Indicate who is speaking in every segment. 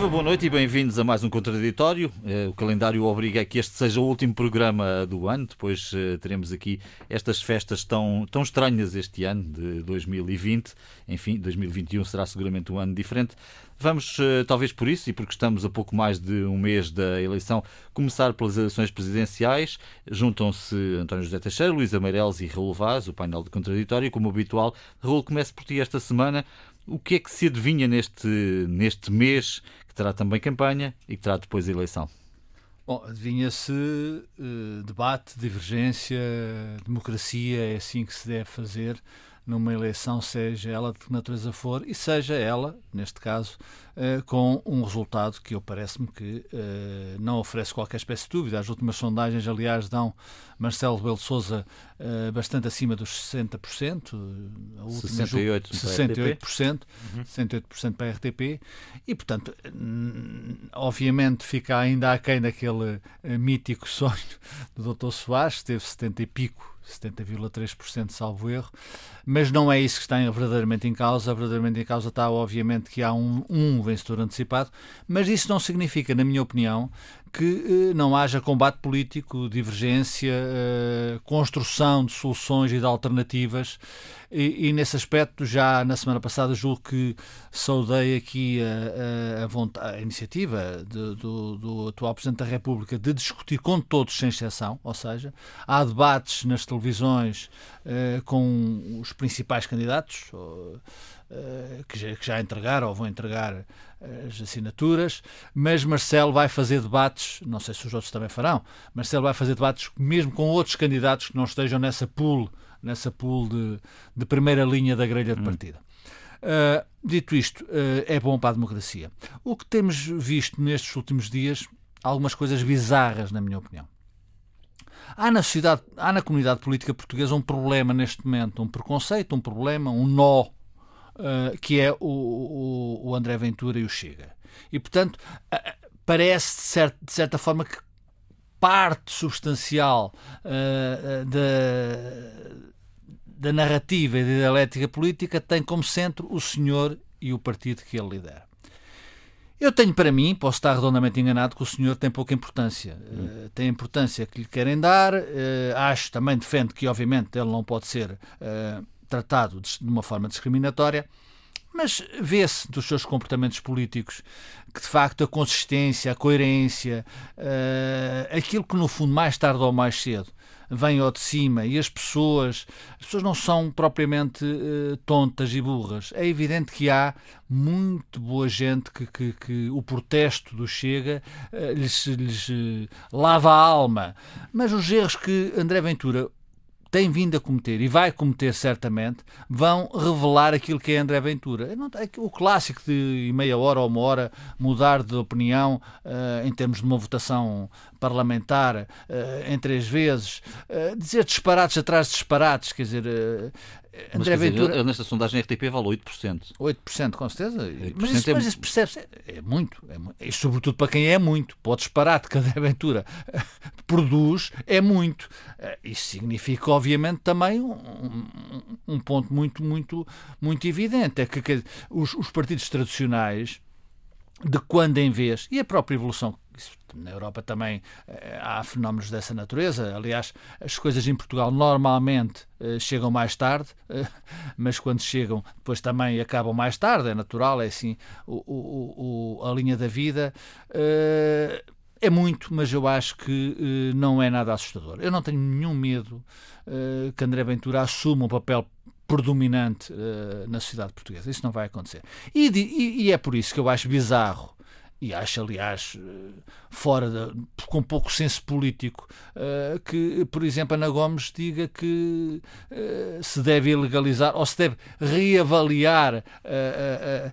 Speaker 1: Viva, boa noite e bem-vindos a mais um Contraditório. Eh, o calendário obriga a que este seja o último programa do ano, depois eh, teremos aqui estas festas tão, tão estranhas este ano, de 2020. Enfim, 2021 será seguramente um ano diferente. Vamos, eh, talvez por isso, e porque estamos a pouco mais de um mês da eleição, começar pelas eleições presidenciais. Juntam-se António José Teixeira, Luísa Meireles e Raul Vaz, o painel de contraditório, como habitual. Raul, começo por ti esta semana. O que é que se adivinha neste, neste mês, que terá também campanha e que terá depois a eleição?
Speaker 2: Bom, adivinha-se uh, debate, divergência, democracia, é assim que se deve fazer numa eleição, seja ela de que natureza for, e seja ela, neste caso, uh, com um resultado que eu parece-me que uh, não oferece qualquer espécie de dúvida. As últimas sondagens, aliás, dão Marcelo Rebelo de Sousa uh, bastante acima dos 60%,
Speaker 1: a última 68%,
Speaker 2: 68%, uhum. 68% para a RTP, e, portanto, obviamente fica ainda aquém daquele mítico sonho do Dr. Soares, que teve 70 e pico 70,3% salvo erro, mas não é isso que está verdadeiramente em causa. Verdadeiramente em causa está, obviamente, que há um, um vencedor antecipado, mas isso não significa, na minha opinião, que eh, não haja combate político, divergência, eh, construção de soluções e de alternativas. E, e, nesse aspecto, já na semana passada, julgo que saudei aqui a, a, vontade, a iniciativa de, do, do, atual Presidente da República de discutir com todos, sem exceção, ou seja, há debates nas televisões eh, com os principais candidatos. Eh, que já, entregaram ou vão entregar eh, as assinaturas, mas Marcelo vai fazer debates, não sei se os outros também farão, Marcelo vai fazer debates mesmo com outros candidatos que não estejam nessa pool, nessa pool de, de primeira linha da grelha de hum. partida. Uh, dito isto, uh, é bom para a democracia. O que temos visto nestes últimos dias, algumas coisas bizarras, na minha opinião. Há na sociedade, há na comunidade política portuguesa um problema neste momento, um preconceito, um problema, um nó uh, que é o, o, o, André Ventura e o Chega. E, portanto, uh, parece, de certa, de certa forma, que parte substancial uh, da, da narrativa e da dialética política tem como centro o senhor e o partido que ele lidera. Eu tenho para mim, posso estar redondamente enganado, que o senhor tem pouca importância. Hum. Uh, tem a importância que lhe querem dar. Uh, acho também, defendo que, obviamente, ele não pode ser uh, tratado de uma forma discriminatória, mas vê-se dos seus comportamentos políticos que de facto a consistência, a coerência, uh, aquilo que no fundo mais tarde ou mais cedo vem ao de cima e as pessoas, as pessoas não são propriamente uh, tontas e burras. É evidente que há muito boa gente que, que, que o protesto do Chega uh, lhes, lhes lava a alma. Mas os erros que André Ventura tem vindo a cometer e vai cometer certamente, vão revelar aquilo que é André Ventura. É o clássico de meia hora ou uma hora mudar de opinião uh, em termos de uma votação parlamentar uh, em três vezes, uh, dizer disparates atrás de disparates, quer dizer,
Speaker 1: mas, André dizer, Ventura. nesta sondagem RTP vale 8%.
Speaker 2: 8%, com certeza. 8% mas, isso, é... mas isso percebe-se. É, é muito. É. E sobretudo para quem é muito. Pode esperar de André Ventura produz, é muito. Eh, isso significa, obviamente, também um, um, ponto muito, muito, muito evidente. É que, que os, os partidos tradicionais de quando em vez, e a própria evolução na Europa também eh, há fenómenos dessa natureza. Aliás, as coisas em Portugal normalmente eh, chegam mais tarde, eh, mas quando chegam, depois também acabam mais tarde. É natural, é assim o, o, o a linha da vida. É muito, mas eu acho que não é nada assustador. Eu não tenho nenhum medo que André Ventura assuma um papel predominante na sociedade portuguesa. Isso não vai acontecer. E, e, e é por isso que eu acho bizarro e acho, aliás, fora de, com pouco senso político, uh, que, por exemplo, Ana Gomes diga que uh, se deve ilegalizar ou se deve reavaliar uh,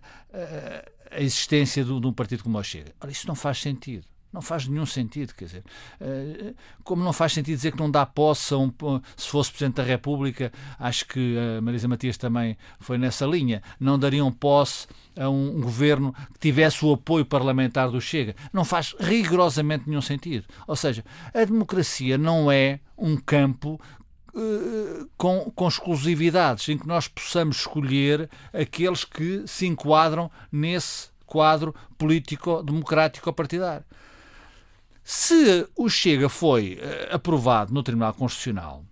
Speaker 2: a existência de, de um partido como o Chega. Ora, isso não faz sentido. Não faz nenhum sentido, quer dizer, eh, como não faz sentido dizer que não dá posse a um, se fosse Presidente da República, acho que a Marisa Matias também foi nessa linha, não dariam posse a um governo que tivesse o apoio parlamentar do Chega. Não faz rigorosamente nenhum sentido. Ou seja, a democracia não é um campo eh, com, com exclusividades, em que nós possamos escolher aqueles que se enquadram nesse quadro político-democrático partidário. Se o Chega foi uh, aprovado no Tribunal Constitucional,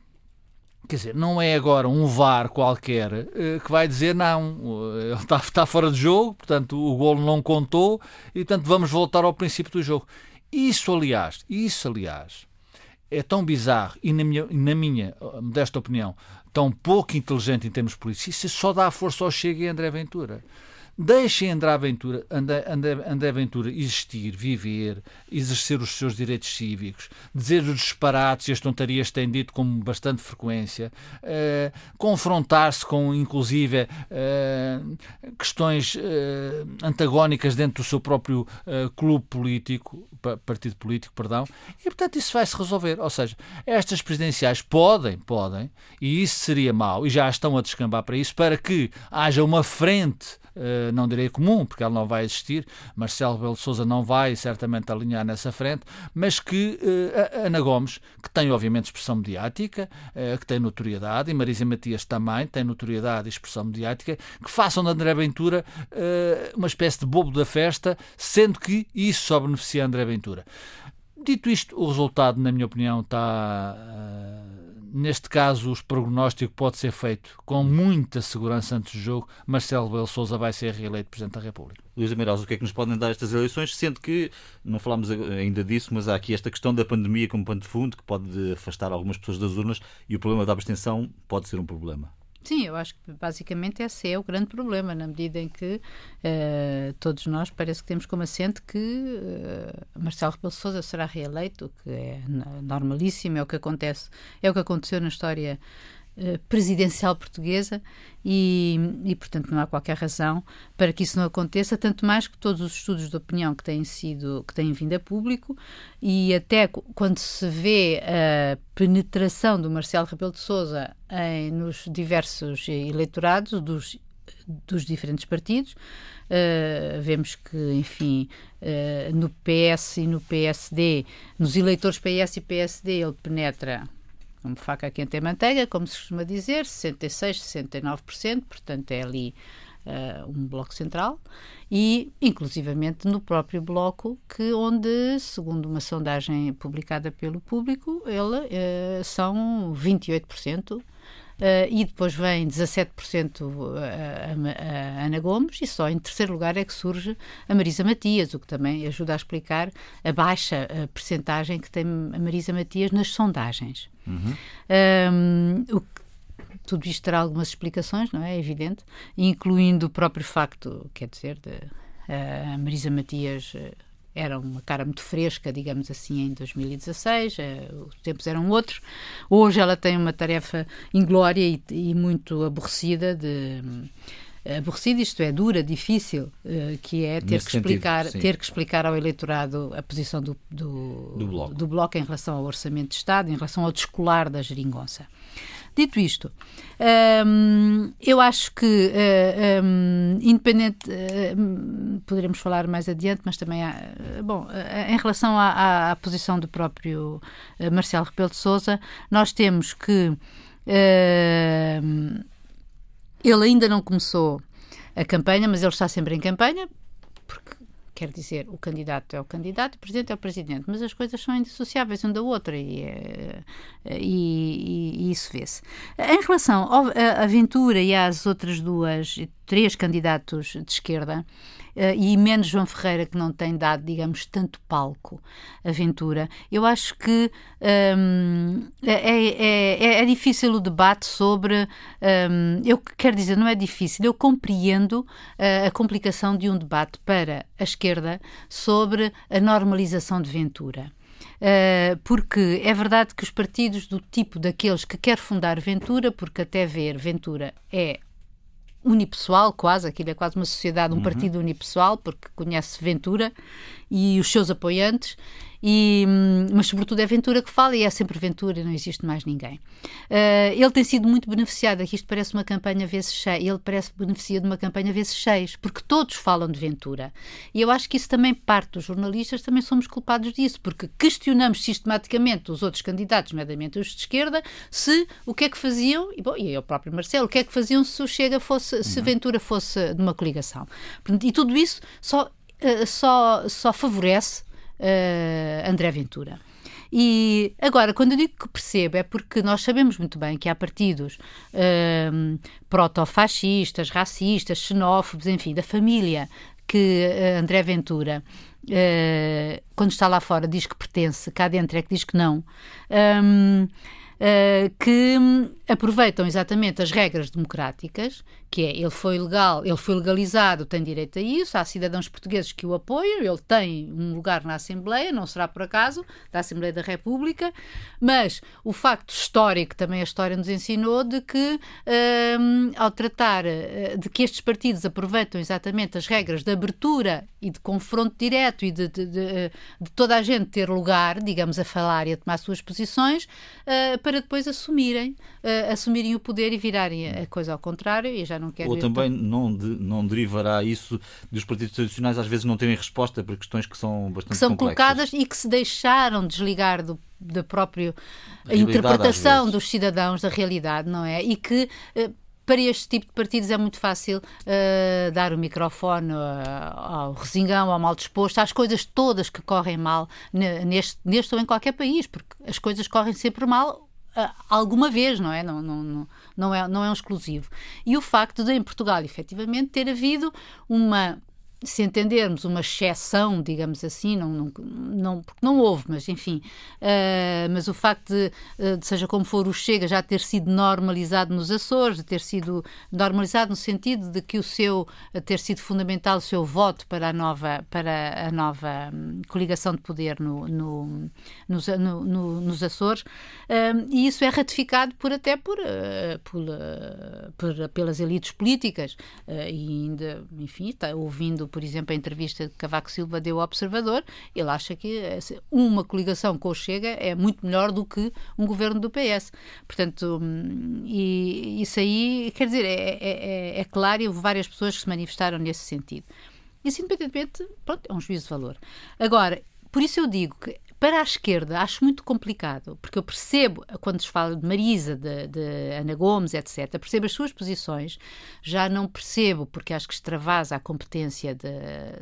Speaker 2: quer dizer, não é agora um VAR qualquer uh, que vai dizer não, uh, ele está, está fora de jogo, portanto o golo não contou e portanto vamos voltar ao princípio do jogo. Isso, aliás, isso, aliás, é tão bizarro e, na minha, na minha modesta opinião, tão pouco inteligente em termos políticos, isso só dá força ao Chega e André Ventura. Deixem André Ventura, André, André, André Ventura existir, viver, exercer os seus direitos cívicos, dizer os disparates e as tontarias que têm dito com bastante frequência, eh, confrontar-se com, inclusive, eh, questões eh, antagónicas dentro do seu próprio clube político, partido político, perdão, e portanto isso vai se resolver. Ou seja, estas presidenciais podem, podem, e isso seria mau, e já estão a descambar para isso, para que haja uma frente eh, não direi comum, porque ela não vai existir, Marcelo Belo Souza não vai certamente alinhar nessa frente, mas que uh, Ana Gomes, que tem obviamente expressão mediática, uh, que tem notoriedade, e Marisa Matias também tem notoriedade e expressão mediática, que façam de André Ventura uma espécie de bobo da festa, sendo que isso só beneficia André Ventura. Dito isto, o resultado, na minha opinião, está Neste caso, o prognóstico pode ser feito com muita segurança antes do jogo. Marcelo Belo Souza vai ser reeleito Presidente da República.
Speaker 1: Luís Ameirosa, o que é que nos podem dar estas eleições? Sendo que, não falámos ainda disso, mas há aqui esta questão da pandemia como pano de fundo, que pode afastar algumas pessoas das urnas e o problema da abstenção pode ser um problema.
Speaker 3: Sim, eu acho que basicamente esse é o grande problema, na medida em que uh, todos nós parece que temos como assente que uh, Marcelo Rebelo Sousa será reeleito, o que é normalíssimo, é o que acontece, é o que aconteceu na história presidencial portuguesa e, e, portanto, não há qualquer razão para que isso não aconteça, tanto mais que todos os estudos de opinião que têm sido, que têm vindo a público e até quando se vê a penetração do Marcelo Rebelo de Sousa em, nos diversos eleitorados dos, dos diferentes partidos, uh, vemos que, enfim, uh, no PS e no PSD, nos eleitores PS e PSD, ele penetra como faca quente em manteiga, como se costuma dizer, 66, 69%, portanto é ali uh, um bloco central, e inclusivamente no próprio bloco, que onde, segundo uma sondagem publicada pelo público, ele uh, são 28%. Uh, e depois vem 17% a, a, a, Ana Gomes e só em terceiro lugar é que surge a Marisa Matias, o que também ajuda a explicar a baixa a percentagem que tem a Marisa Matias nas sondagens. Uhum. Um, o tudo isto terá algumas explicações, não é? é evidente, incluindo o próprio facto, quer dizer, de a Marisa Matias eh, era uma cara muito fresca, digamos assim, em 2016, eh, os tempos eram outros. Hoje ela tem uma tarefa inglória e, e muito aborrecida de aborrecida, isto é, dura, difícil, uh, que é ter que, explicar, ter que explicar ao eleitorado a posição do, do, do, bloco. do Bloco em relação ao Orçamento de Estado, em relação ao descolar da geringonça. Dito isto, hum, eu acho que, uh, um, independente, uh, poderemos falar mais adiante, mas também há, bom, em relação à, à, à, posição do próprio Marcelo Rebelo de Souza, nós temos que ele ainda não começou a campanha, mas ele está sempre em campanha, porque Quer dizer, o candidato é o candidato, o presidente é o presidente, mas as coisas são indissociáveis uma da outra e, e, e, e isso vê-se. Em relação à Aventura e às outras duas, três candidatos de esquerda, uh, e menos João Ferreira, que não tem dado, digamos, tanto palco à aventura, eu acho que um, é, é, é, é, difícil o debate sobre. Um, eu quero dizer, não é difícil, eu compreendo uh, a complicação de um debate para a esquerda sobre a normalização de Ventura. Uh, porque é verdade que os partidos do tipo daqueles que quer fundar Ventura, porque até ver Ventura é unipessoal, quase, aquilo é quase uma sociedade, um uhum. partido unipessoal, porque conhece Ventura e os seus apoiantes, E, hum, mas, sobretudo, é Ventura que fala e é sempre Ventura, não existe mais ninguém. Uh, ele tem sido muito beneficiado, aqui isto parece uma campanha vezes seis, ele parece beneficia de uma campanha vezes seis, porque todos falam de Ventura. E eu acho que isso também parte dos jornalistas, também somos culpados disso, porque questionamos sistematicamente os outros candidatos, nomeadamente os de esquerda, se o que é que faziam, e, bom, e o próprio Marcelo, o que é que faziam se o Chega fosse, se uhum. Ventura fosse de uma coligação. E tudo isso só, uh, só, só favorece uh, André Ventura. E agora, quando eu digo que percebo, é porque nós sabemos muito bem que há partidos uh, protofascistas, racistas, xenófobos, enfim, da família que uh, André Ventura, uh, quando está lá fora, diz que pertence, cá dentro é que diz que não. Um, Uh, que aproveitam exatamente as regras democráticas, que é ele foi legal, ele foi legalizado, tem direito a isso, há cidadãos portugueses que o apoiam, ele tem um lugar na Assembleia, não será por acaso, da Assembleia da República, mas o facto histórico, também a história nos ensinou, de que uh, ao tratar uh, de que estes partidos aproveitam exatamente as regras de abertura e de confronto direto e de, de, de, de toda a gente ter lugar, digamos, a falar e a tomar suas posições, para depois assumirem, uh, assumirem o poder e virarem a coisa ao contrário. E já não quero
Speaker 1: Ou também não, de, não derivará isso dos partidos tradicionais às vezes não terem resposta para questões que são bastante
Speaker 3: que são
Speaker 1: complexas.
Speaker 3: colocadas e que se deixaram desligar do da própria interpretação dos cidadãos da realidade, não é? E que uh, para este tipo de partidos é muito fácil uh, dar o microfone uh, ao resingão, ao mal disposto, às coisas todas que correm mal neste, neste ou em qualquer país, porque as coisas correm sempre mal alguma vez, não é? Não, não, não, é? não é um exclusivo. E o facto de, em Portugal, efetivamente, ter havido uma se entendermos uma exceção, digamos assim, não, não, não, porque não houve, mas enfim, uh, mas o facto de, uh, de, seja como for, o Chega já ter sido normalizado nos Açores, de ter sido normalizado no sentido de que o seu, ter sido fundamental o seu voto para a nova, para a nova um, coligação de poder no, no, nos, no, no, nos Açores, uh, e isso é ratificado por até por, por, por pelas elites políticas, e ainda, enfim, está ouvindo por exemplo, a entrevista que Cavaco Silva deu ao Observador, ele acha que uma coligação com o Chega é muito melhor do que um governo do PS. Portanto, hum, e isso aí, quer dizer, é, é, é, é claro e houve várias pessoas que se manifestaram nesse sentido. Isso, independentemente, pronto, é um juízo de valor. Agora, por isso eu digo que para a esquerda, acho muito complicado, porque eu percebo, quando se fala de Marisa, de, de, Ana Gomes, etc., percebo as suas posições, já não percebo, porque acho que extravasa a competência de,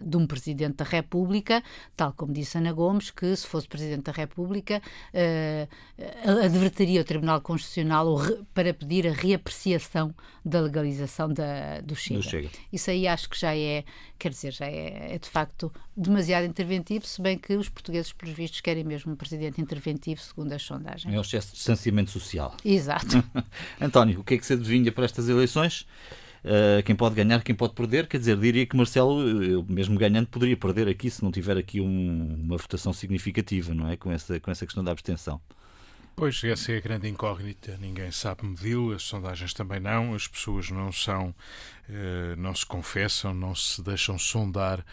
Speaker 3: de um Presidente da República, tal como disse Ana Gomes, que se fosse Presidente da República, uh, advertiria o Tribunal Constitucional para pedir a reapreciação da legalização da, do, Chega. do, Chega. Isso aí acho que já é, quer dizer, já é, é de facto demasiado interventivo, se bem que os portugueses, pelos vistos, querem mesmo um presidente interventivo, segundo as sondagens.
Speaker 1: É o excesso de distanciamento social.
Speaker 3: Exato.
Speaker 1: António, o que é que se adivinha para estas eleições? Uh, quem pode ganhar, quem pode perder. Quer dizer, diria que Marcelo, mesmo ganhando, poderia perder aqui se não tiver aqui um, uma votação significativa, não é? Com essa, com essa questão da abstenção.
Speaker 4: Pois, essa é a grande incógnita. Ninguém sabe medi-lo, as sondagens também não, as pessoas não são, não se confessam, não se deixam sondar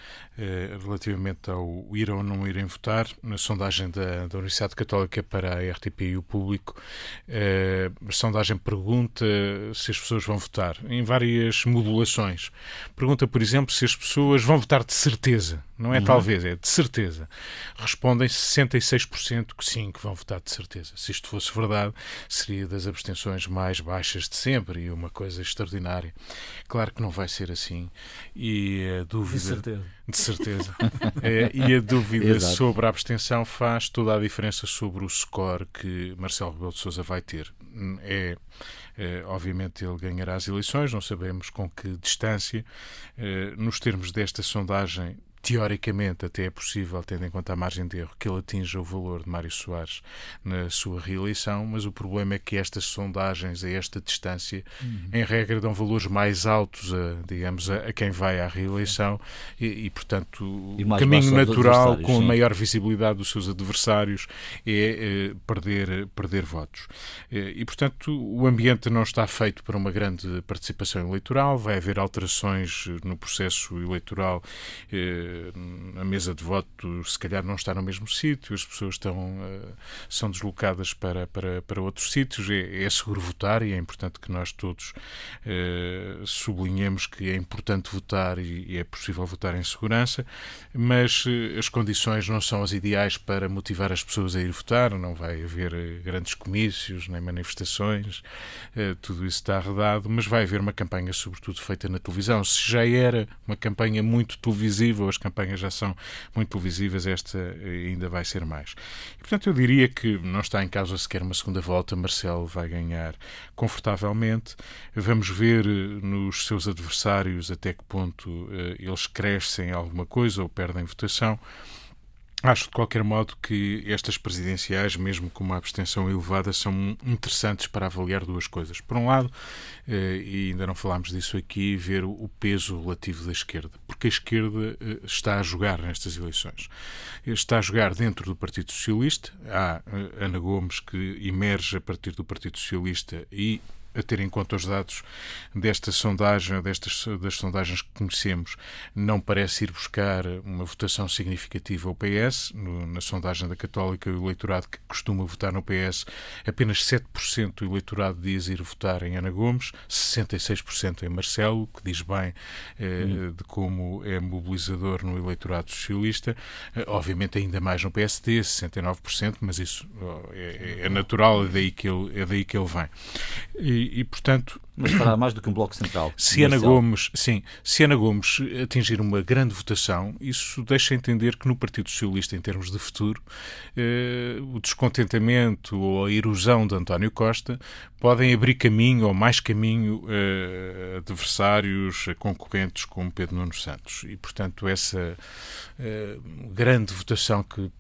Speaker 4: eh, relativamente ao ir ou não irem votar. Na sondagem da, da Universidade Católica para a RTP e o público, eh, a sondagem pergunta se as pessoas vão votar, em várias modulações. Pergunta, por exemplo, se as pessoas vão votar de certeza. Não é uhum. talvez, é de certeza. Respondem 66% que sim, que vão votar de certeza. Se isto fosse verdade, seria das abstenções mais baixas de sempre e uma coisa extraordinária. Claro que não vai ser assim. E a dúvida. De
Speaker 2: certeza.
Speaker 4: De certeza. é, e a dúvida sobre a abstenção faz toda a diferença sobre o score que Marcelo Rebelo de Souza vai ter. É. Eh, obviamente ele ganhará as eleições, não sabemos com que distância. Eh, nos termos desta sondagem, teoricamente até é possível, tendo em conta a margem de erro, que ele atinja o valor de Mário Soares na sua reeleição, mas o problema é que estas sondagens a esta distância, uhum. em regra, dão valores mais altos, a, digamos, a, a quem vai à reeleição e, e portanto, e o caminho natural com a maior visibilidade dos seus adversários é, é perder, perder votos. Eh, e, portanto, o ambiente não está feito para uma grande participação eleitoral, vai haver alterações no processo eleitoral eh, a mesa de voto se calhar não está no mesmo sítio, as pessoas estão, são deslocadas para, para, para outros sítios, é, é seguro votar e é importante que nós todos sublinhemos que é importante votar e, e é possível votar em segurança, mas as condições não são as ideais para motivar as pessoas a ir votar, não vai haver grandes comícios nem manifestações, tudo isso está arredado, mas vai haver uma campanha, sobretudo, feita na televisão. Se já era uma campanha muito televisiva, as campanhas já são muito televisivas, esta ainda vai ser mais. E, portanto, eu diria que não está em causa sequer uma segunda volta. Marcelo vai ganhar confortavelmente. Vamos ver eh, nos seus adversários até que ponto eh, eles crescem alguma coisa ou perdem votação. Acho, de qualquer modo, que estas presidenciais, mesmo com uma abstenção elevada, são interessantes para avaliar duas coisas. Por um lado, eh, e ainda não falámos disso aqui, ver o peso relativo da esquerda. Porque a esquerda eh, está a jogar nestas eleições. Está a jogar dentro do Partido Socialista. Há eh, Ana Gomes, que emerge a partir do Partido Socialista e a ter em conta os dados desta sondagem, destas das sondagens que conhecemos, não parece ir buscar uma votação significativa ao PS. No, na sondagem da Católica, o eleitorado que costuma votar no PS, apenas 7% do eleitorado diz ir votar em Ana Gomes, 66% em Marcelo, que diz bem eh, hum. de como é mobilizador no eleitorado socialista. Eh, obviamente, ainda mais no PSD, 69%, mas isso oh, é, é, natural, é daí que ele, é daí que ele vem. E, e, portanto.
Speaker 1: Mas fará mais do que um bloco central.
Speaker 4: Se Ana Gomes, sim, se Ana Gomes atingir uma grande votação, isso deixa entender que no Partido Socialista, em termos de futuro, eh, o descontentamento ou a erosão de António Costa podem abrir caminho ou mais caminho a adversários, a concorrentes como Pedro Nuno Santos. E, portanto, essa eh, grande votação que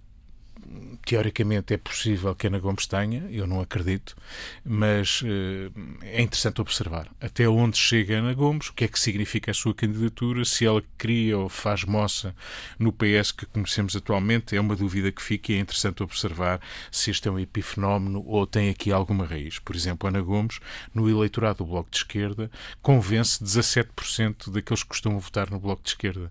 Speaker 4: teoricamente é possível que Ana Gomes tenha, eu não acredito, mas uh, é interessante observar até onde chega Ana Gomes, o que é que significa a sua candidatura, se ela cria ou faz moça no PS que conhecemos atualmente, é uma dúvida que fica e é interessante observar se este é um epifenómeno ou tem aqui alguma raiz. Por exemplo, Ana Gomes, no eleitorado do Bloco de Esquerda, convence 17% daqueles que costumam votar no Bloco de Esquerda.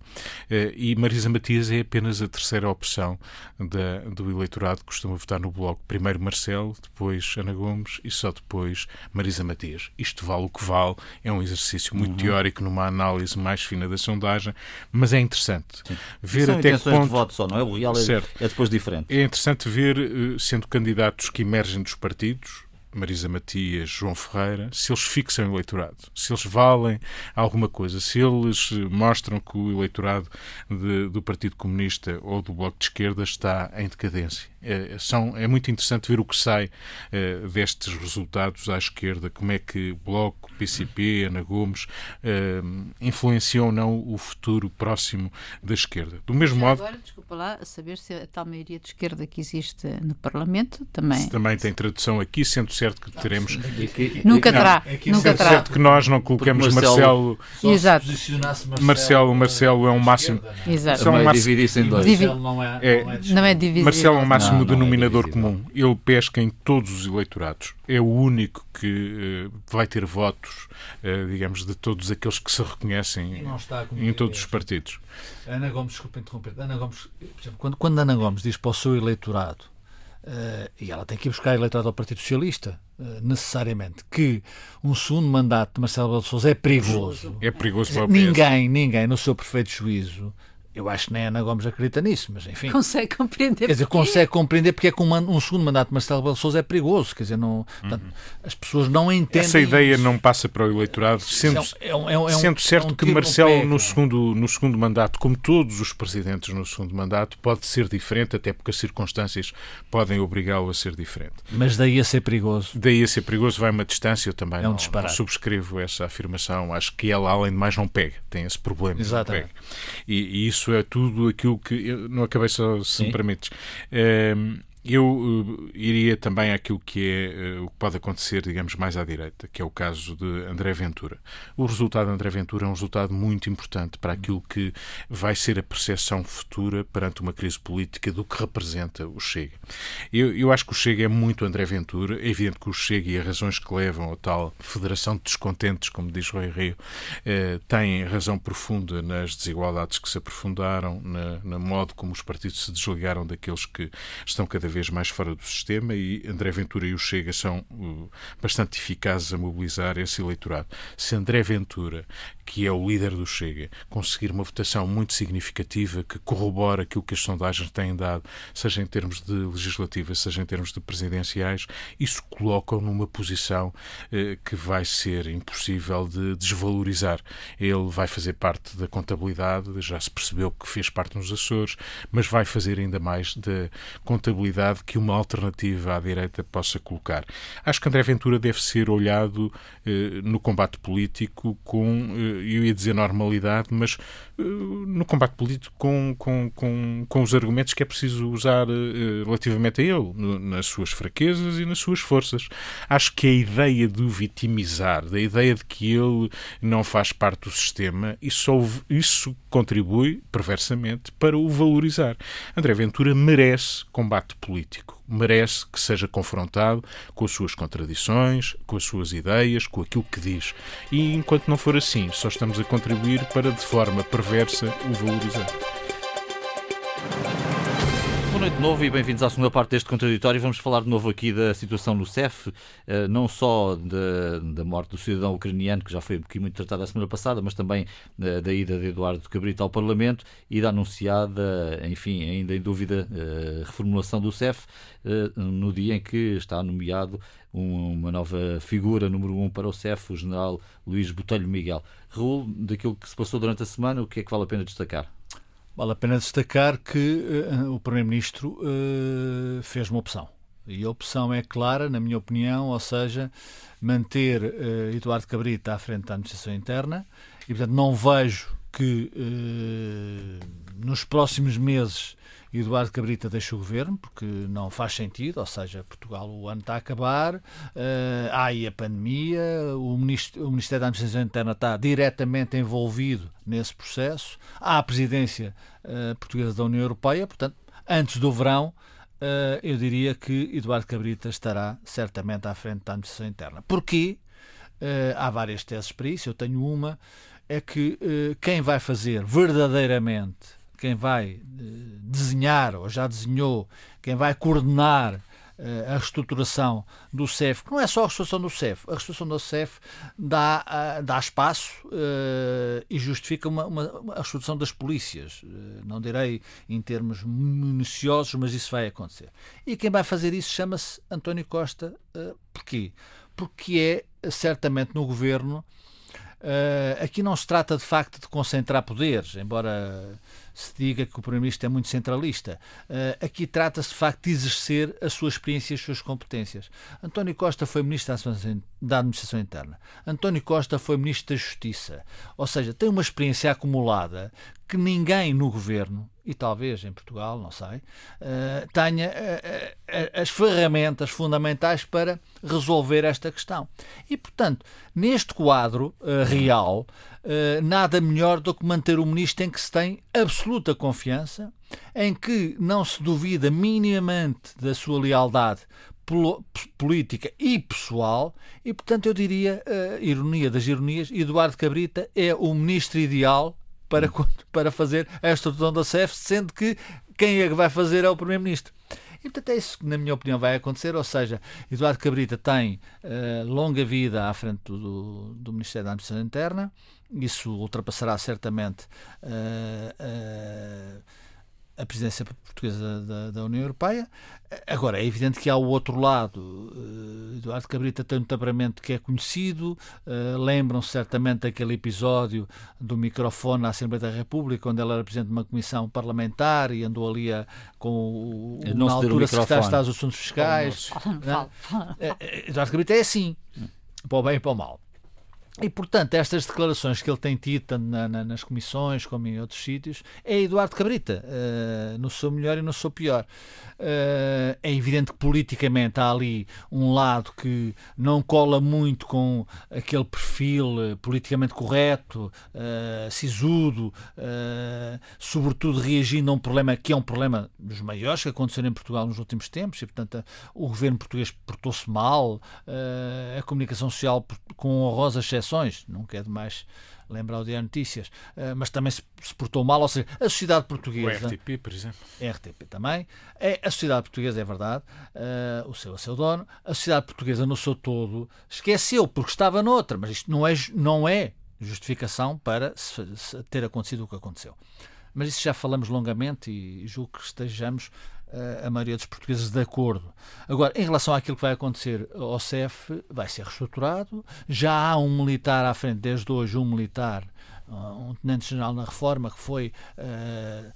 Speaker 4: Uh, e Marisa Matias é apenas a terceira opção da, do eleitorado costuma votar no Bloco. Primeiro Marcelo, depois Ana Gomes e só depois Marisa Matias. Isto vale o que vale, é um exercício muito uhum. teórico numa análise mais fina da sondagem, mas é interessante
Speaker 1: Sim. ver São até ponto... de voto só, não é? O real é, é depois diferente.
Speaker 4: É interessante ver, eh, sendo candidatos que emergem dos partidos, Marisa Matias, João Ferreira, se eles fixam o eleitorado, se eles valem alguma coisa, se eles mostram que o eleitorado de, do Partido Comunista ou do Bloco de Esquerda está em decadência. É, são, é muito interessante ver o que sai é, destes resultados à esquerda, como é que Bloco, PCP, Ana Gomes é, influenciam ou não o futuro próximo da esquerda. Do mesmo
Speaker 3: Já
Speaker 4: modo.
Speaker 3: Agora, desculpa lá, saber se a tal maioria de esquerda que existe no Parlamento também.
Speaker 4: Também tem tradução aqui, sendo certo que teremos.
Speaker 3: nunca terá. nunca
Speaker 4: terá. certo que nós não colocamos Marcelo.
Speaker 3: Marcelo... Exato.
Speaker 4: Marcelo, Marcelo é um máximo.
Speaker 3: Exato.
Speaker 1: São é dividir-se em dois.
Speaker 3: Não é, é, não é dividido.
Speaker 4: Marcelo é um máximo máximo não, denominador não é comum. Ele pesca em todos os eleitorados. É o único que uh, vai ter votos, uh, digamos, de todos aqueles que se reconhecem em todos os partidos.
Speaker 2: Ana Gomes, desculpa interromper. Ana Gomes, exemplo, quando, quando Ana Gomes diz para o seu eleitorado, uh, e ela tem que ir buscar eleitorado ao Partido Socialista, necessariamente que um segundo mandato de Marcelo Belo Souza é perigoso.
Speaker 4: É perigoso para o
Speaker 2: PS. Ninguém, ninguém, no seu perfeito juízo, eu acho que nem a Ana Gomes acredita nisso, mas enfim.
Speaker 3: Consegue compreender.
Speaker 2: Quer dizer, consegue compreender porque é que um, um segundo mandato de Marcelo Belo Souza é perigoso. Quer dizer, não, portanto, uhum. as pessoas não entendem.
Speaker 4: Essa ideia isso. não passa para o eleitorado, sendo, é um, é um, é sendo certo um que Marcelo, no segundo, no segundo mandato, como todos os presidentes no segundo mandato, pode ser diferente, até porque as circunstâncias podem obrigá-lo a ser diferente.
Speaker 2: Mas daí a ser perigoso.
Speaker 4: Daí a ser perigoso vai uma distância, eu também
Speaker 2: é um
Speaker 4: não, não, subscrevo essa afirmação. Acho que ela, além de mais, não pega. Tem esse problema.
Speaker 2: Exatamente.
Speaker 4: E, e isso é tudo aquilo que. Eu não acabei só, se Sim. me permites. É, eu uh, iria também àquilo que é uh, o que pode acontecer, digamos, mais à direita, que é o caso de André Ventura. O resultado de André Ventura é um resultado muito importante para aquilo que vai ser a percepção futura perante uma crise política do que representa o Chega. Eu, eu acho que o Chega é muito André Ventura. É evidente que o Chega e as razões que levam a tal federação de descontentes, como diz Rui Rio, eh, têm razão profunda nas desigualdades que se aprofundaram, na, na modo como os partidos se desligaram daqueles que estão cada vez mais fora do sistema e André Ventura e o Chega são uh, bastante eficazes a mobilizar esse eleitorado. Se André Ventura, que é o líder do Chega, conseguir uma votação muito significativa que corrobora aquilo que as sondagens têm dado, seja em termos de legislativas, seja em termos de presidenciais, isso coloca-o numa posição uh, que vai ser impossível de desvalorizar. Ele vai fazer parte da contabilidade, já se percebeu que fez parte nos Açores, mas vai fazer ainda mais da contabilidade que uma alternativa à direita possa colocar. Acho que André Ventura deve ser olhado eh, no combate político com, eh, eu ia dizer normalidade, mas no combate político com, com, com, com os argumentos que é preciso usar eh, relativamente a ele, nas suas fraquezas e nas suas forças. Acho que a ideia de o vitimizar, da ideia de que ele não faz parte do sistema, isso, isso contribui, perversamente, para o valorizar. André Ventura merece combate político. Merece que seja confrontado com as suas contradições, com as suas ideias, com aquilo que diz. E enquanto não for assim, só estamos a contribuir para, de forma perversa, o valorizar.
Speaker 1: Boa noite de novo e bem-vindos à segunda parte deste contraditório. Vamos falar de novo aqui da situação no CEF, eh, não só da, da morte do cidadão ucraniano, que já foi aqui muito tratado a semana passada, mas também eh, da ida de Eduardo Cabrita ao Parlamento e da anunciada, enfim, ainda em dúvida, eh, reformulação do CEF, no dia em que está nomeado uma nova figura, número um para o CEF, o general Luís Botelho Miguel. Raul, daquilo que se passou durante a semana, o que é que vale a pena destacar?
Speaker 2: Vale a pena destacar que uh, o Primeiro-Ministro uh, fez uma opção. E a opção é clara, na minha opinião, ou seja, manter uh, Eduardo Cabrita à frente da administração interna. E, portanto, não vejo que nos próximos meses Eduardo Cabrita deixa o governo, porque não faz sentido, ou seja, Portugal, o ano está a acabar, uh, há aí a pandemia, o, Ministério, da Administração Interna está diretamente envolvido nesse processo, há a presidência uh, portuguesa da União Europeia, portanto, antes do verão, eu diria que Eduardo Cabrita estará certamente à frente da Administração Interna. Porquê? Há várias teses para isso, eu tenho uma, é que quem vai fazer verdadeiramente quem vai eh, desenhar, ou já desenhou, quem vai coordenar eh, a reestruturação do CEF, que não é só a reestruturação do CEF, a reestruturação do CEF dá, dá espaço uh, e justifica uma, uma, a reestruturação das polícias. Uh, não direi em termos minuciosos, mas isso vai acontecer. E quem vai fazer isso chama-se António Costa. Uh, porquê? Porque é certamente no governo. Aqui não se trata de facto de concentrar poderes, embora se diga que o Primeiro-Ministro é muito centralista. Uh, aqui trata-se de facto de exercer a sua experiência e as suas competências. António Costa foi Ministro da Administração Interna. António Costa foi Ministro da Justiça. Ou seja, tem uma experiência acumulada que ninguém no governo, e talvez em Portugal, não sei, uh, tenha uh, as ferramentas fundamentais para resolver esta questão. E, portanto, neste quadro real, nada melhor do que manter o ministro em que se tem absoluta confiança, em que não se duvida minimamente da sua lealdade política e pessoal, e portanto eu diria, ironia das ironias, Eduardo Cabrita é o ministro ideal para, hum. para fazer a estruturação da CEF, sendo que quem é que vai fazer é o Primeiro-Ministro. E portanto é isso que, na minha opinião, vai acontecer. Ou seja, Eduardo Cabrita tem uh, longa vida à frente do, do Ministério da Administração Interna, isso ultrapassará certamente. Uh, uh, a presidência portuguesa da, da, União Europeia. Agora, é evidente que há o outro lado. Uh, Eduardo Cabrita tem um temperamento que é conhecido. Uh, Lembram-se certamente daquele episódio do microfone na Assembleia da República, onde ele era presidente de uma comissão parlamentar e andou ali a, com o,
Speaker 1: o na altura secretário
Speaker 2: de Estado dos Assuntos Fiscais.
Speaker 3: Oh, Eduardo
Speaker 2: Cabrita é assim, para o bem e para o mal. E, portanto, estas declarações que ele tem tido, tanto na, na, nas comissões como em outros sítios, é Eduardo Cabrita, uh, no seu melhor e no seu pior. Uh, é evidente que politicamente há ali um lado que não cola muito com aquele perfil uh, politicamente correto, sisudo, sobretudo reagindo a um problema que é um problema dos maiores que aconteceram em Portugal nos últimos tempos, e, portanto, o governo português portou-se mal, a comunicação social com honrosas exceções eleições, nunca é demais lembrar o Diário Notícias, eh, mas também se, portou mal, ou seja, a sociedade portuguesa.
Speaker 4: O RTP, por exemplo.
Speaker 2: RTP também. É, a sociedade portuguesa, é verdade, uh, o seu é seu dono. A sociedade portuguesa, no seu todo, esqueceu porque estava noutra, mas isto não é, não é justificação para ter acontecido o que aconteceu. Mas isso já falamos longamente e julgo que estejamos a maioria dos portugueses de acordo. Agora, em relação àquilo que vai acontecer ao CEF, vai ser reestruturado. Já há um militar à frente, desde hoje, um militar um tenente-general na reforma que foi uh,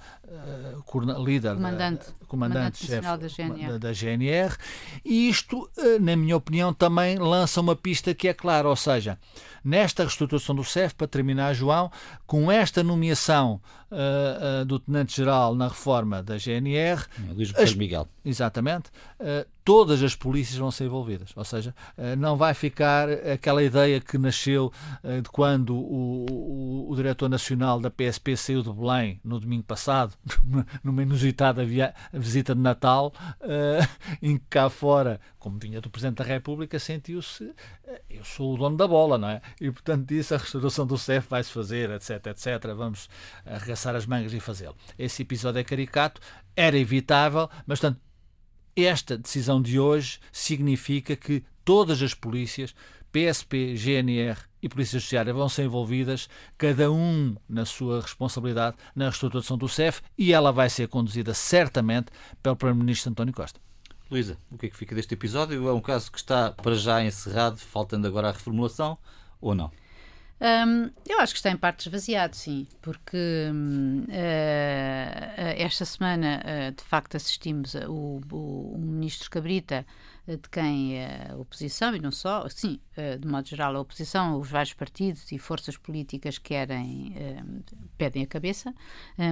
Speaker 2: líder,
Speaker 3: comandante,
Speaker 2: uh, comandante, chefe
Speaker 3: da GNR. Da,
Speaker 2: da GNR. E isto, na minha opinião, também lança uma pista que é clara, ou seja, nesta reestruturação do CEF, para terminar, João, com esta nomeação uh, uh, do Tenente-Geral na reforma da GNR.
Speaker 1: Luís as, Miguel.
Speaker 2: Exatamente. Uh, todas as polícias vão ser envolvidas. Ou seja, não vai ficar aquela ideia que nasceu de quando o, o, o diretor nacional da PSP saiu de Belém no domingo passado, numa inusitada via, visita de Natal, em que cá fora, como vinha do Presidente da República, sentiu-se eu sou o dono da bola, não é? E portanto disse a restauração do CEF vai-se fazer, etc, etc. Vamos arregaçar as mangas e fazê-lo. Esse episódio é caricato, era evitável, mas portanto esta decisão de hoje significa que todas as polícias, PSP, GNR e Polícia Judiciária vão ser envolvidas, cada um na sua responsabilidade, na reestruturação do CEF e ela vai ser conduzida certamente pelo Primeiro-Ministro António Costa.
Speaker 1: Luísa, o que é que fica deste episódio? É um caso que está para já encerrado, faltando agora a reformulação, ou não?
Speaker 3: Um, eu acho que está em parte esvaziado, sim, porque uh, esta semana, uh, de facto, assistimos a, o, o, o ministro Cabrita de quem a oposição, e não só, sim, de modo geral, a oposição, os vários partidos e forças políticas querem, pedem a cabeça,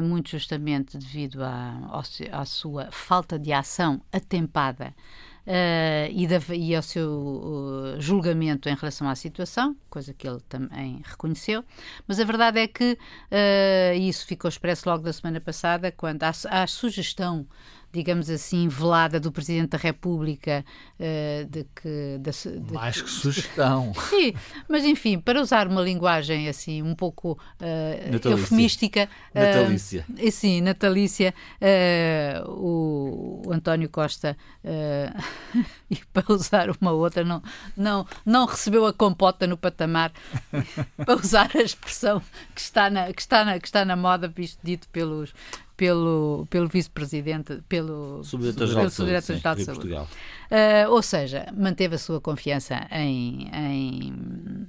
Speaker 3: muito justamente devido à, à sua falta de ação atempada Uh, e, da, e, ao seu uh, julgamento em relação à situação, coisa que ele também reconheceu, mas a verdade é que uh, isso ficou expresso logo da semana passada, quando há, há sugestão digamos assim, velada do Presidente da República uh, de que... De,
Speaker 2: de, Mais que sugestão.
Speaker 3: Sim, mas enfim, para usar uma linguagem assim um pouco uh, eufemística...
Speaker 1: Uh, natalícia.
Speaker 3: sim, natalícia. O, o, António Costa, e para usar uma outra, não, não, não recebeu a compota no patamar, para usar a expressão que está na, que está na, que está na moda, visto dito pelos pelo, pelo vice-presidente, pelo
Speaker 1: subdiretor-geral de Saúde. Saúde. Uh,
Speaker 3: ou seja, manteve a sua confiança em, em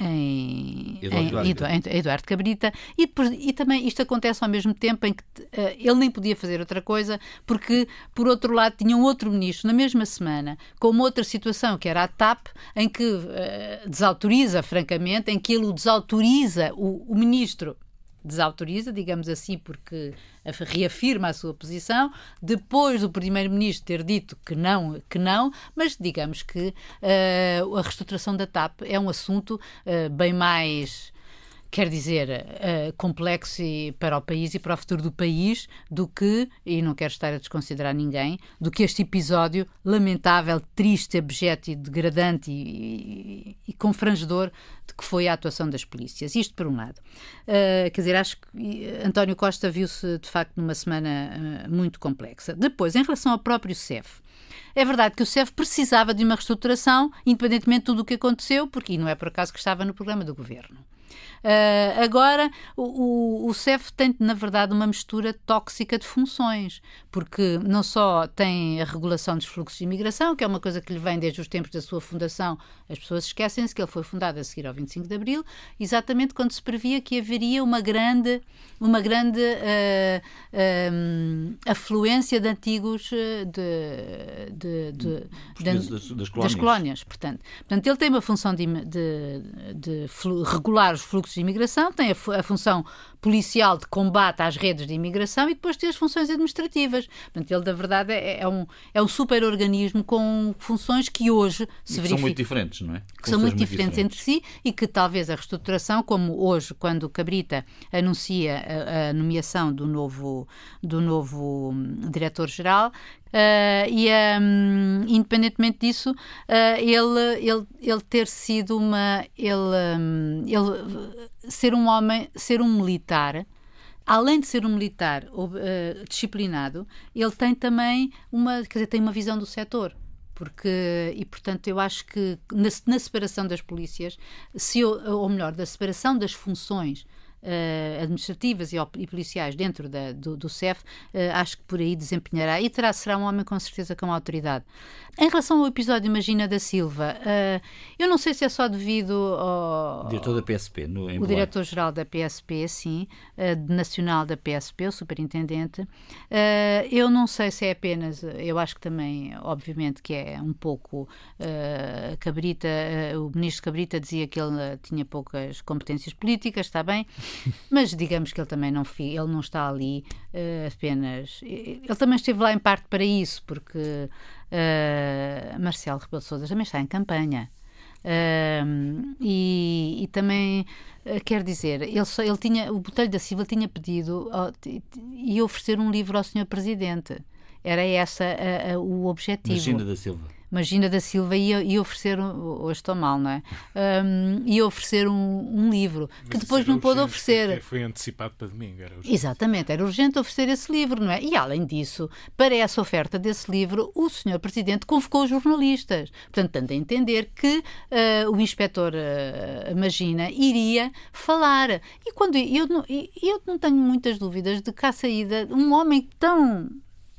Speaker 3: em Eduardo, em, Eduardo Cabrita e, e, também isto acontece ao mesmo tempo em que uh, ele nem podia fazer outra coisa porque por outro lado tinha um outro ministro na mesma semana com uma outra situação que era a TAP em que uh, desautoriza francamente em que ele o desautoriza o, o ministro desautoriza, digamos assim, porque reafirma a sua posição, depois do Primeiro-Ministro ter dito que não, que não, mas digamos que uh, a reestruturação da TAP é um assunto uh, bem mais quer dizer, uh, complexo para o país e para o futuro do país do que, e não quero estar a desconsiderar ninguém, do que este episódio lamentável, triste, abjeto e degradante e, e, e confrangedor de que foi a atuação das polícias. Isto por um lado. Uh, quer dizer, acho que António Costa viu-se de facto numa semana uh, muito complexa. Depois, em relação ao próprio CEF, é verdade que o CEF precisava de uma reestruturação, independentemente de tudo o que aconteceu, porque não é por acaso que estava no programa do governo. Uh, agora, o, o, o CEF tem, na verdade, uma mistura tóxica de funções, porque não só tem a regulação dos fluxos de imigração, que é uma coisa que lhe vem desde os tempos da sua fundação, as pessoas esquecem-se que ele foi fundado a seguir ao 25 de Abril, exatamente quando se previa que haveria uma grande, uma grande uh, afluência de antigos de, de, de, de
Speaker 1: das, das, colónias.
Speaker 3: das, colónias. Portanto, portanto, ele tem uma função de regular os fluxos de imigração, tem a, a, função policial de combate às redes de imigração e depois tem as funções administrativas. Portanto, ele, da verdade, é, é um, é um super-organismo com funções que hoje se verificam.
Speaker 1: São muito diferentes, não é?
Speaker 3: Que são muito diferentes, diferentes, entre si e que talvez a reestruturação, como hoje, quando Cabrita anuncia a, a nomeação do novo, do novo hum, diretor-geral, Uh, e um, independentemente disso, uh, ele, ele, ele ter sido uma. Ele, um, ele ser um homem, ser um militar além de ser um militar uh, disciplinado, ele tem também uma, quer dizer, tem uma visão do setor. Porque, e portanto, eu acho que na, na separação das polícias, se, ou melhor, da separação das funções uh, administrativas e, e, policiais dentro da, do, do CEF, uh, acho que por aí desempenhará e terá, será um homem com certeza com autoridade. Em relação ao episódio Imagina da Silva, uh, eu não sei se é só devido ao.
Speaker 1: Diretor da PSP, no,
Speaker 3: O diretor-geral da PSP, sim, nacional da PSP, o superintendente. eu não sei se é apenas. Eu acho que também, obviamente, que é um pouco. Cabrita, o ministro Cabrita dizia que ele tinha poucas competências políticas, está bem. Mas digamos que ele também não, ele não está ali uh, apenas. Ele também esteve lá em parte para isso, porque uh, Marcelo Rebelo de Sousa também está em campanha. Uh, e, e, também uh, quer dizer, ele, só, ele tinha, o Botelho da Silva tinha pedido e oferecer um livro ao Sr. Presidente. Era esse o objetivo.
Speaker 1: Magina da Silva.
Speaker 3: Magina da Silva ia, ia oferecer, hoje estou mal, não é? Um, ia oferecer um, um livro Mas que depois não pôde oferecer.
Speaker 4: Foi antecipado para domingo, era urgente.
Speaker 3: Exatamente, era urgente oferecer esse livro, não é? E além disso, para essa oferta desse livro, o senhor Presidente convocou os jornalistas. Portanto, dando a entender que uh, o inspetor uh, Magina iria falar. E quando eu, eu, eu não tenho muitas dúvidas de que à saída um homem tão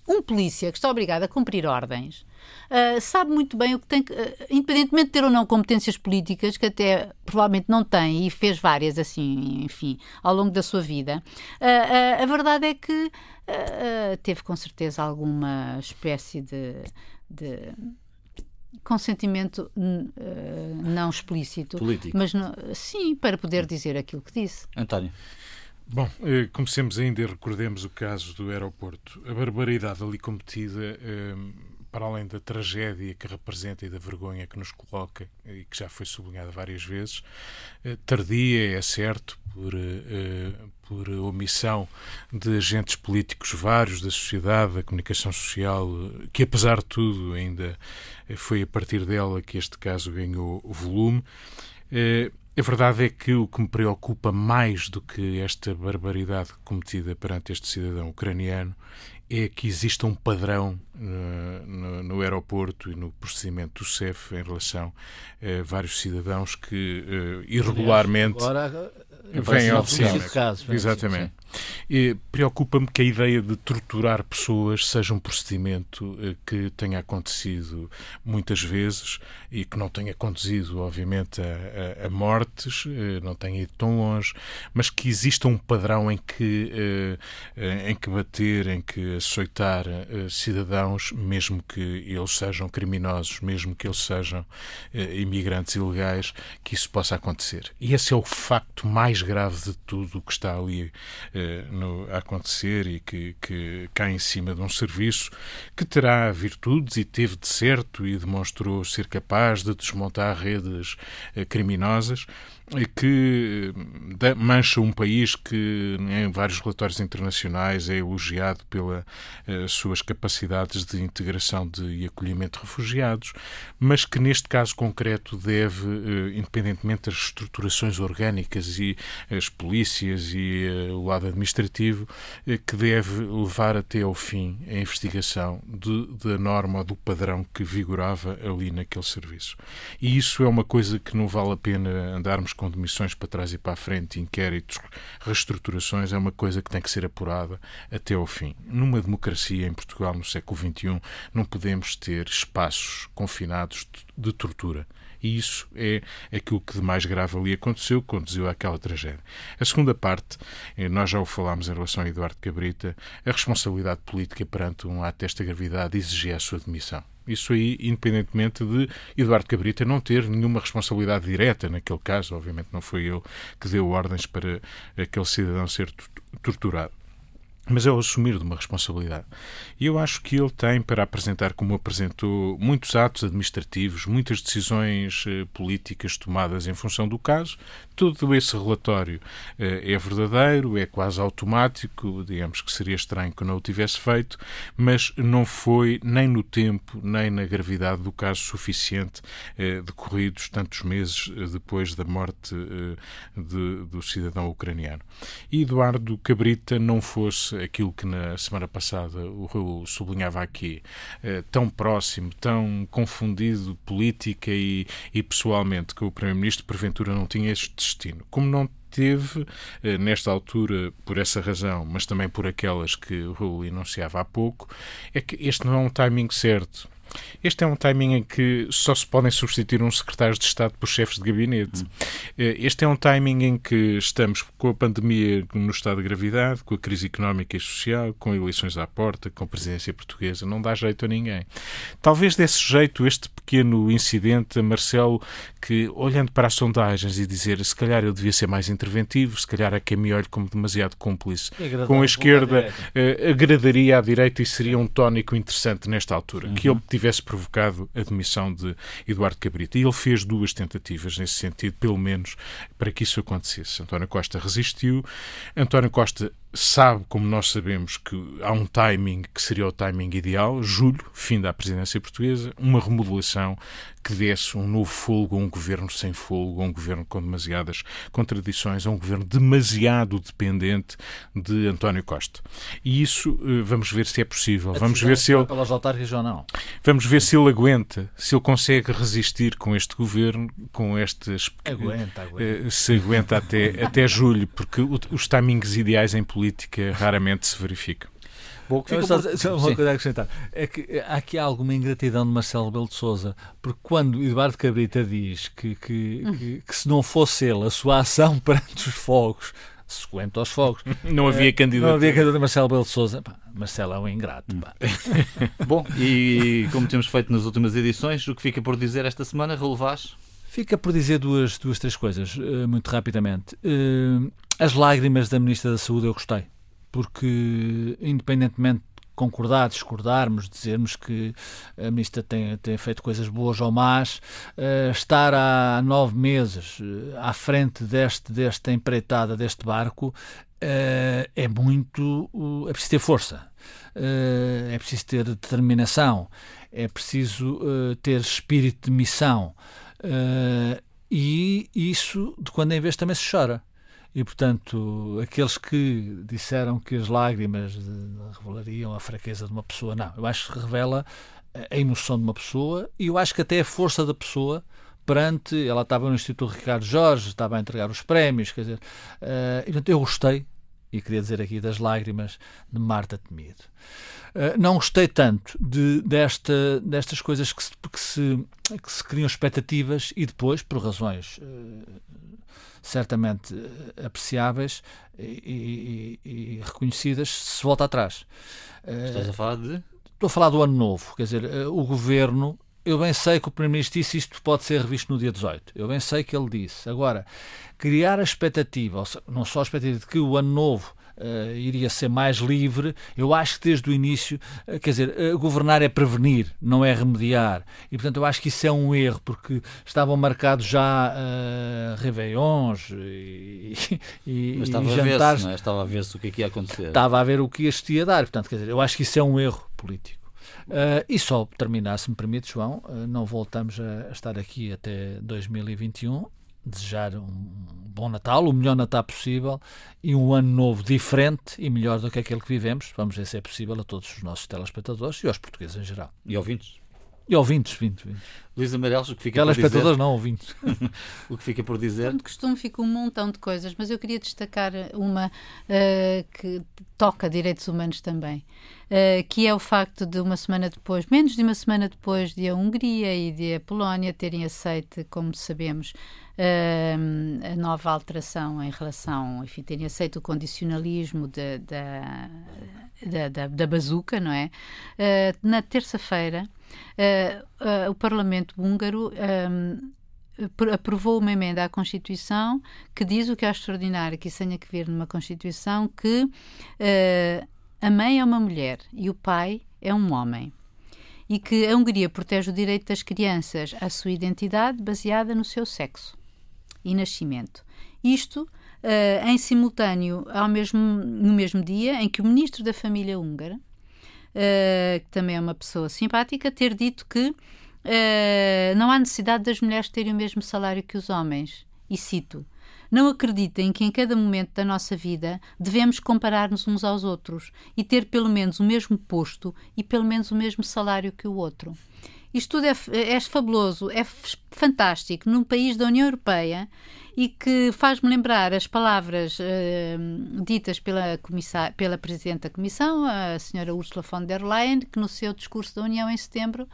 Speaker 3: um polícia que está obrigado a cumprir ordens uh, sabe muito bem o que tem que, uh, independentemente de ter ou não competências políticas, que até provavelmente não tem e fez várias assim, enfim, ao longo da sua vida, uh, a verdade é que teve com certeza alguma espécie de, de consentimento uh, não explícito,
Speaker 1: Político.
Speaker 3: mas não, sim, para poder dizer aquilo que disse.
Speaker 1: António.
Speaker 4: Bom, eh, comecemos ainda e recordemos o caso do aeroporto. A barbaridade ali cometida, eh, para além da tragédia que representa e da vergonha que nos coloca, e que já foi sublinhada várias vezes, eh, tardia, é certo, por, por omissão de agentes políticos vários da sociedade, da comunicação social, que apesar de tudo ainda foi a partir dela que este caso ganhou volume. A verdade é que o que me preocupa mais do que esta barbaridade cometida perante este cidadão ucraniano é que exista um padrão no, no, no aeroporto e no procedimento do CEF em relação a vários cidadãos que uh, irregularmente
Speaker 2: Agora,
Speaker 4: vêm ao de
Speaker 2: Caso,
Speaker 4: Exatamente. Preocupa-me que a ideia de torturar pessoas seja um procedimento eh, que tenha acontecido muitas vezes e que não tenha conduzido, obviamente, a, a, a mortes, eh, não tenha ido tão longe, mas que exista um padrão em que, eh, em que bater, em que açoitar cidadãos, mesmo que eles sejam criminosos, mesmo que eles sejam imigrantes ilegais, que isso possa acontecer. E esse é o facto mais grave de tudo o que está ali no, a acontecer e que, que cai em cima de um serviço que terá virtudes e teve de certo e demonstrou ser capaz de desmontar redes eh, criminosas que eh, mancha um país que em vários relatórios internacionais é elogiado pelas eh, suas capacidades de integração de, e acolhimento de refugiados, mas que neste caso concreto deve, eh, independentemente das estruturações orgânicas e as polícias e o lado administrativo, que deve levar até ao fim a investigação de, da norma do padrão que vigorava ali naquele serviço. E isso é uma coisa que não vale a pena andarmos com demissões para trás e para a frente, inquéritos, reestruturações, é uma coisa que tem que ser apurada até ao fim. Numa democracia em Portugal no século XXI, não podemos ter espaços confinados de tortura. E isso é aquilo que de mais grave ali aconteceu, que conduziu àquela tragédia. A segunda parte, eh, nós já o falámos em relação a Eduardo Cabrita, a responsabilidade política perante um ato desta gravidade exigia a sua demissão. Isso aí, independentemente de Eduardo Cabrita não ter nenhuma responsabilidade direta naquele caso, obviamente não foi ele que deu ordens para aquele cidadão ser torturado mas é o assumir de uma responsabilidade. E eu acho que ele tem para apresentar, como apresentou, muitos atos administrativos, muitas decisões eh, políticas tomadas em função do caso. Todo esse relatório eh, é verdadeiro, é quase automático, digamos que seria estranho que não o tivesse feito, mas não foi nem no tempo, nem na gravidade do caso suficiente, eh, decorridos tantos meses eh, depois da morte eh, de, do cidadão ucraniano. E Eduardo Cabrita não fosse aquilo que na semana passada o Raul sublinhava aqui, eh, tão próximo, tão confundido política e, e pessoalmente, que o Primeiro-Ministro, porventura, não tinha este destino. Como não teve, eh, nesta altura, por essa razão, mas também por aquelas que o Raul enunciava há pouco, é que este não é um timing certo. Este é um timing em que só se podem substituir uns secretários de Estado por chefes de gabinete. Hum. Este é um timing em que estamos com a pandemia no estado de gravidade, com a crise económica e social, com eleições à porta, com a presidência portuguesa. Não dá jeito a ninguém. Talvez desse jeito este pequeno incidente a Marcelo que, olhando para as sondagens e dizer se calhar eu devia ser mais interventivo, se calhar a quem me olhe como demasiado cúmplice com a esquerda, uh, agradaria à direita e seria um tónico interessante nesta altura. Uhum. Que ele tivesse provocado a demissão de Eduardo Cabrita. E ele fez duas tentativas nesse sentido, pelo menos, para que isso acontecesse. António Costa resistiu. António Costa sabe, como nós sabemos, que há um timing que seria o timing ideal, julho, fim da presidência portuguesa, uma remodelação que desse um novo folgo a um governo sem folgo, a um governo com demasiadas contradições, a um governo demasiado dependente de António Costa. E isso eh, vamos ver se é possível. A vamos ver se ele
Speaker 2: pelas autárquicas ou não.
Speaker 4: Vamos ver se ele aguenta, se ele consegue resistir com este governo, com estes
Speaker 2: aguenta, aguenta.
Speaker 4: se aguenta até até julho, porque os timings ideais em política raramente se verificam.
Speaker 2: Bom, que só, só uma coisa a acrescentar. É que há aqui alguma ingratidão de Marcelo Belo de Souza, porque quando Eduardo Cabrita diz que, que, hum. que, que se não fosse ele a sua ação perante os fogos sequente aos fogos.
Speaker 4: Não havia candidato.
Speaker 2: Não havia candidato a Marcelo Belo de Souza. Pá, Marcelo é um ingrato.
Speaker 1: Bom, e como temos feito nas últimas edições, o que fica por dizer esta semana, Raul Vaz?
Speaker 2: Fica por dizer duas, duas três coisas, uh, muito rapidamente. As lágrimas da Ministra da Saúde eu gostei porque, independentemente de concordar, discordarmos, dizermos que a ministra tem, tem feito coisas boas ou más, uh, estar há nove meses uh, à frente deste, desta empreitada, deste barco, uh, é muito. é preciso ter força, é preciso ter determinação, é preciso ter espírito de missão. e isso, de quando em vez, também se chora. E, portanto, aqueles que disseram que as lágrimas revelariam a fraqueza de uma pessoa, não. Eu acho que revela a emoção de uma pessoa e eu acho que até a força da pessoa perante. Ela estava no Instituto Ricardo Jorge, estava a entregar os prémios, quer dizer. Uh, portanto, eu gostei, e queria dizer aqui, das lágrimas de Marta Temido. Uh, não gostei tanto de, desta, destas coisas que se, que, se, que se criam expectativas e depois, por razões uh, certamente eh, apreciáveis e, e, e, reconhecidas, se volta atrás.
Speaker 1: Estás a falar de?
Speaker 2: Estou a falar do ano novo, quer dizer, eh, o governo. Eu bem sei que o Primeiro-Ministro disse isto pode ser revisto no dia 18. Eu bem sei que ele disse. Agora, criar a expectativa, não só a expectativa de que o ano novo uh, iria ser mais livre. Eu acho que desde o início, uh, quer dizer, uh, governar é prevenir, não é remediar. E portanto eu acho que isso é um erro, porque estavam marcados já uh, réveillons e,
Speaker 1: e, Mas estava e jantares. A ver é? Estava a ver-se o que é que ia acontecer.
Speaker 2: Estava a ver o que isto ia dar. Portanto, quer dizer, eu acho que isso é um erro político. Uh, e só terminar, se me permite, João, uh, não voltamos a, a, estar aqui até 2021 desejar um bom Natal, o melhor Natal possível e um ano novo diferente e melhor do que aquele que vivemos. Vamos ver se é possível a todos os nossos telespectadores e aos portugueses em geral.
Speaker 1: E ouvintes.
Speaker 2: E ouvintes, 20, 20.
Speaker 1: Luís Amarelos, o que fica por dizer...
Speaker 2: Telespectadores não, ouvintes.
Speaker 1: o que fica por dizer...
Speaker 3: De costume fica um montão de coisas, mas eu queria destacar uma uh, que toca direitos humanos também, uh, que é o facto de uma semana depois, menos de uma semana depois de a Hungria e de a Polónia terem aceito, como sabemos, uh, a nova alteração em relação, enfim, terem aceito o condicionalismo da, da, da, bazuca, não é? na terça-feira, uh, uh, o Parlamento húngaro um, aprovou uma emenda à Constituição que diz o que é extraordinário, que isso tenha que ver numa Constituição, que uh, a mãe é uma mulher e o pai é um homem. E que a Hungria protege o direito das crianças à sua identidade baseada no seu sexo e nascimento. Isto uh, em simultâneo ao mesmo, no mesmo dia em que o ministro da Família húngara, uh, que também é uma pessoa simpática, ter dito que uh, não há necessidade das mulheres terem o mesmo salário que os homens. E cito: Não acreditem que em cada momento da nossa vida devemos comparar-nos uns aos outros e ter pelo menos o mesmo posto e pelo menos o mesmo salário que o outro. Isto tudo é, é fabuloso, é fantástico num país da União Europeia e que faz-me lembrar as palavras uh, ditas pela, pela Presidente da Comissão, a senhora Ursula von der Leyen, que no seu discurso da União em setembro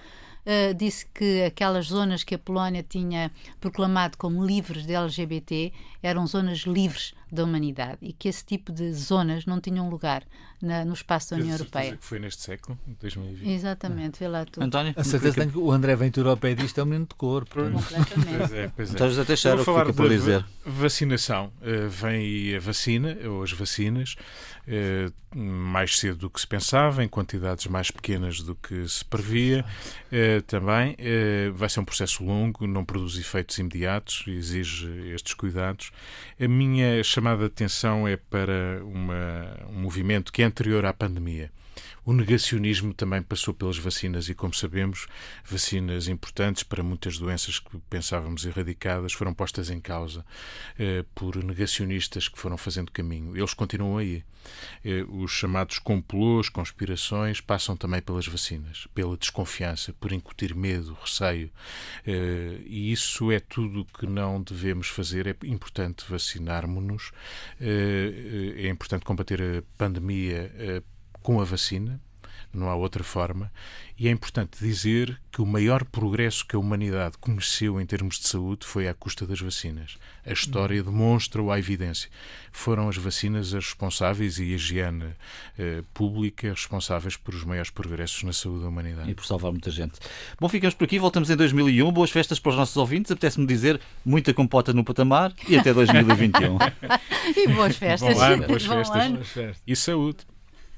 Speaker 3: Uh, disse que aquelas zonas que a Polónia tinha proclamado como livres de LGBT eram zonas livres da humanidade e que esse tipo de zonas não tinham lugar na, no espaço da União Europeia.
Speaker 4: que foi neste século, 2020.
Speaker 3: Exatamente, vê lá tu.
Speaker 1: António?
Speaker 2: A certeza que o André Ventura ao pé disto é um menino de cor.
Speaker 3: Completamente.
Speaker 4: Pois é, pois é.
Speaker 1: Então, José Teixeira,
Speaker 4: Vou falar
Speaker 1: fica por dizer.
Speaker 4: Vacinação. Uh, vem a vacina, ou as vacinas, mais cedo do que se pensava, em quantidades mais pequenas do que se previa. Uh, também vai ser um processo longo, não produz efeitos imediatos, exige estes cuidados. A minha chamada de atenção é para uma, um movimento que é anterior à pandemia. O negacionismo também passou pelas vacinas e, como sabemos, vacinas importantes para muitas doenças que pensávamos erradicadas foram postas em causa eh, por negacionistas que foram fazendo caminho. Eles continuam aí. Eh, os chamados complôs, conspirações, passam também pelas vacinas, pela desconfiança, por incutir medo, receio. Eh, e isso é tudo que não devemos fazer. É importante vacinarmos-nos, eh, é importante combater a pandemia eh, com a vacina, não há outra forma, e é importante dizer que o maior progresso que a humanidade conheceu em termos de saúde foi à custa das vacinas. A história demonstra-o à evidência. Foram as vacinas as responsáveis e a higiene eh, pública responsáveis por os maiores progressos na saúde da humanidade.
Speaker 1: E por salvar muita gente. Bom, ficamos por aqui, voltamos em 2001. Boas festas para os nossos ouvintes. Apetece-me dizer muita compota no patamar e até 2021.
Speaker 3: e boas festas.
Speaker 4: Bom ano, boas festas. Bom ano. E saúde.